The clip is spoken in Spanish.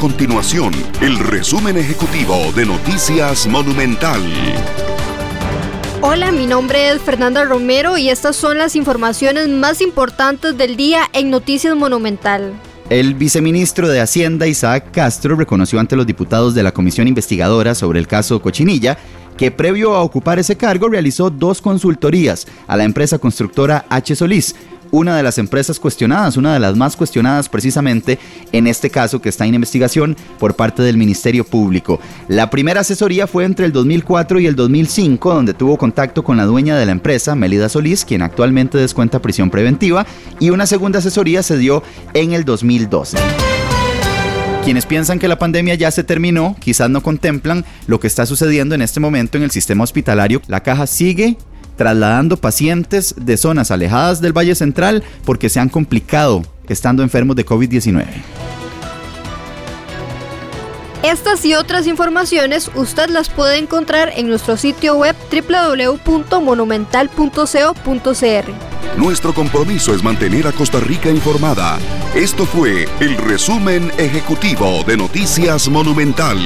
continuación el resumen ejecutivo de Noticias Monumental. Hola, mi nombre es Fernanda Romero y estas son las informaciones más importantes del día en Noticias Monumental. El viceministro de Hacienda, Isaac Castro, reconoció ante los diputados de la Comisión Investigadora sobre el caso Cochinilla que previo a ocupar ese cargo realizó dos consultorías a la empresa constructora H. Solís, una de las empresas cuestionadas, una de las más cuestionadas precisamente en este caso que está en investigación por parte del Ministerio Público. La primera asesoría fue entre el 2004 y el 2005, donde tuvo contacto con la dueña de la empresa, Melida Solís, quien actualmente descuenta prisión preventiva, y una segunda asesoría se dio en el 2012. Quienes piensan que la pandemia ya se terminó, quizás no contemplan lo que está sucediendo en este momento en el sistema hospitalario. La caja sigue trasladando pacientes de zonas alejadas del Valle Central porque se han complicado estando enfermos de COVID-19. Estas y otras informaciones usted las puede encontrar en nuestro sitio web www.monumental.co.cr. Nuestro compromiso es mantener a Costa Rica informada. Esto fue el resumen ejecutivo de Noticias Monumental.